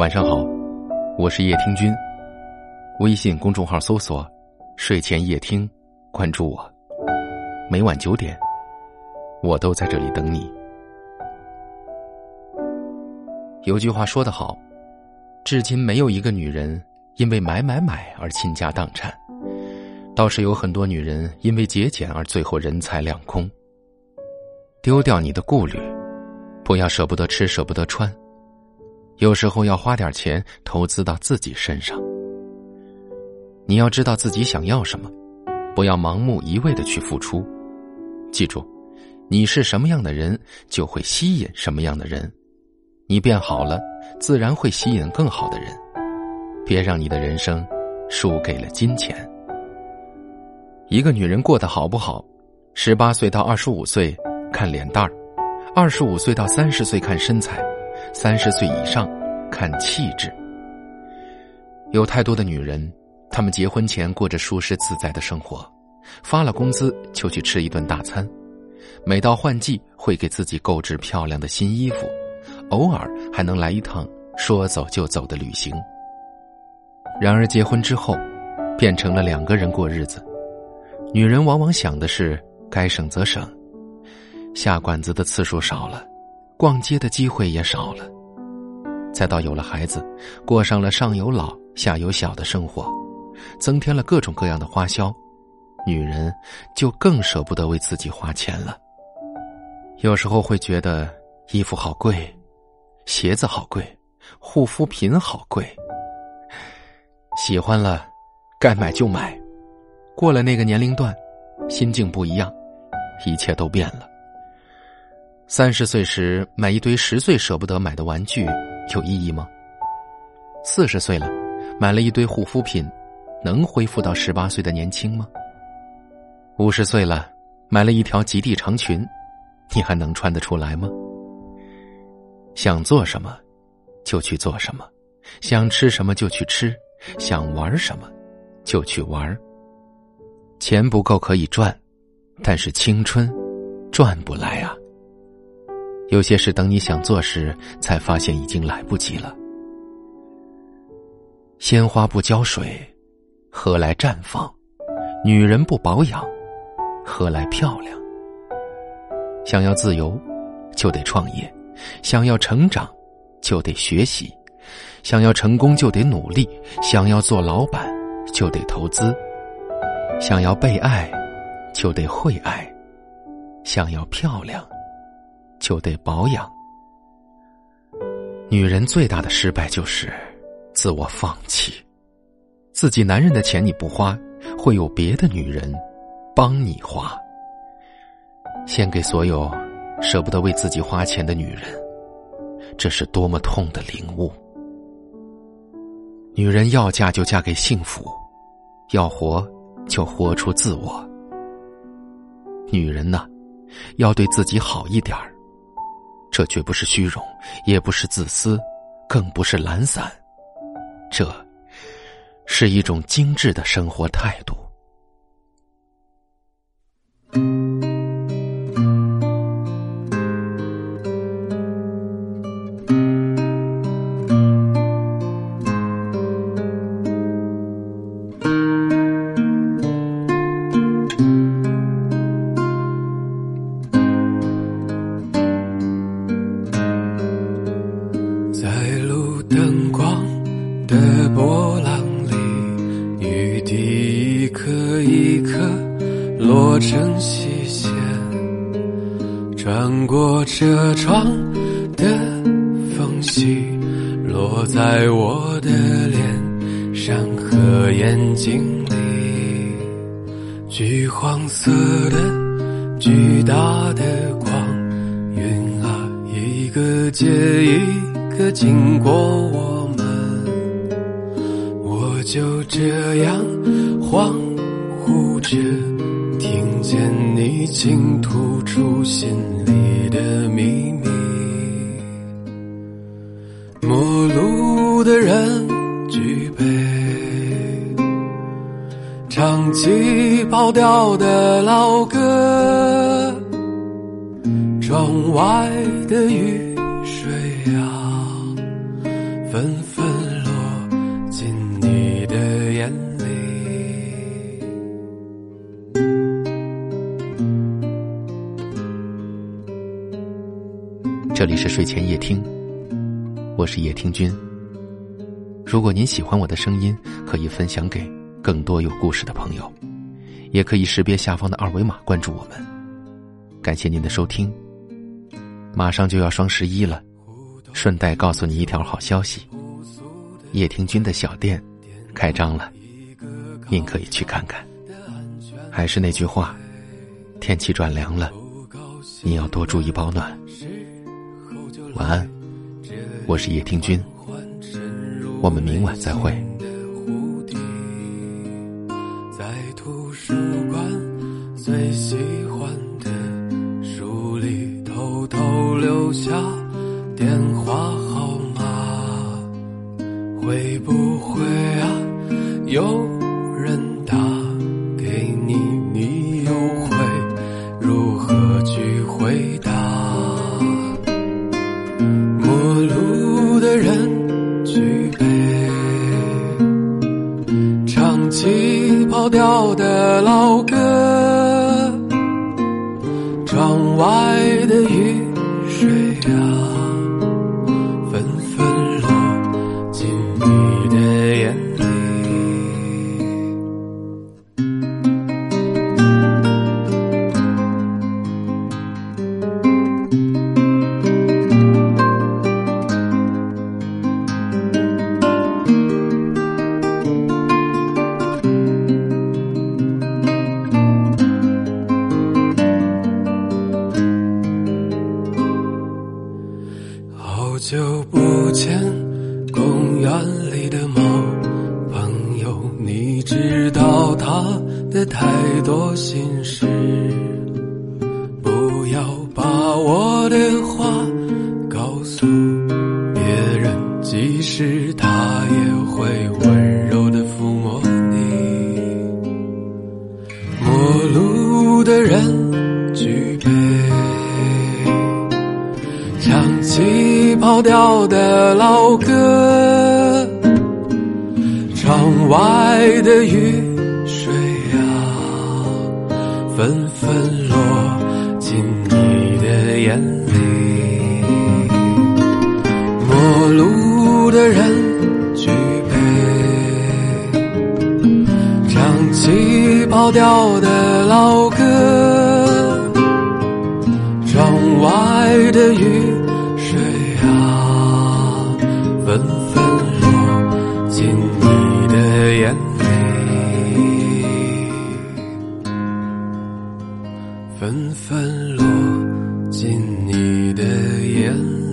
晚上好，我是叶听君。微信公众号搜索“睡前夜听”，关注我。每晚九点，我都在这里等你。有句话说得好，至今没有一个女人因为买买买而倾家荡产，倒是有很多女人因为节俭而最后人财两空。丢掉你的顾虑，不要舍不得吃，舍不得穿。有时候要花点钱投资到自己身上。你要知道自己想要什么，不要盲目一味的去付出。记住，你是什么样的人，就会吸引什么样的人。你变好了，自然会吸引更好的人。别让你的人生输给了金钱。一个女人过得好不好，十八岁到二十五岁看脸蛋儿，二十五岁到三十岁看身材。三十岁以上，看气质。有太多的女人，她们结婚前过着舒适自在的生活，发了工资就去吃一顿大餐，每到换季会给自己购置漂亮的新衣服，偶尔还能来一趟说走就走的旅行。然而结婚之后，变成了两个人过日子，女人往往想的是该省则省，下馆子的次数少了。逛街的机会也少了，再到有了孩子，过上了上有老下有小的生活，增添了各种各样的花销，女人就更舍不得为自己花钱了。有时候会觉得衣服好贵，鞋子好贵，护肤品好贵。喜欢了，该买就买，过了那个年龄段，心境不一样，一切都变了。三十岁时买一堆十岁舍不得买的玩具，有意义吗？四十岁了，买了一堆护肤品，能恢复到十八岁的年轻吗？五十岁了，买了一条极地长裙，你还能穿得出来吗？想做什么，就去做什么；想吃什么就去吃；想玩什么，就去玩。钱不够可以赚，但是青春赚不来啊。有些事等你想做时，才发现已经来不及了。鲜花不浇水，何来绽放？女人不保养，何来漂亮？想要自由，就得创业；想要成长，就得学习；想要成功，就得努力；想要做老板，就得投资；想要被爱，就得会爱；想要漂亮。就得保养。女人最大的失败就是自我放弃，自己男人的钱你不花，会有别的女人帮你花。献给所有舍不得为自己花钱的女人，这是多么痛的领悟。女人要嫁就嫁给幸福，要活就活出自我。女人呐，要对自己好一点儿。这绝不是虚荣，也不是自私，更不是懒散，这是一种精致的生活态度。灯光的波浪里，雨滴一颗一颗落成细线，穿过车窗的缝隙，落在我的脸上和眼睛里。橘黄色的巨大的光晕啊，一个接一个经过我们，我就这样恍惚着。听见你倾吐出心里的秘密，陌路的人举杯，唱起跑调的老歌，窗外的雨，纷纷落进你的眼里。这里是睡前夜听，我是夜听君。如果您喜欢我的声音，可以分享给更多有故事的朋友，也可以识别下方的二维码关注我们。感谢您的收听。马上就要双十一了，顺带告诉你一条好消息：叶听君的小店开张了，您可以去看看。还是那句话，天气转凉了，你要多注意保暖。晚安，我是叶听君，我们明晚再会。在图书馆最喜欢的书里偷偷留下电话号码，会不会啊？有人打给你，你又会如何去回答？陌路的人举杯，唱起跑调的老歌。窗外知道他的太多心事。不要把我的话告诉别人，即使他也会温柔的抚摸你。陌路的人举杯。唱起跑调的老歌，窗外的雨纷纷落进你的眼里。陌路的人举杯，唱起跑调的老纷纷落进你的眼里。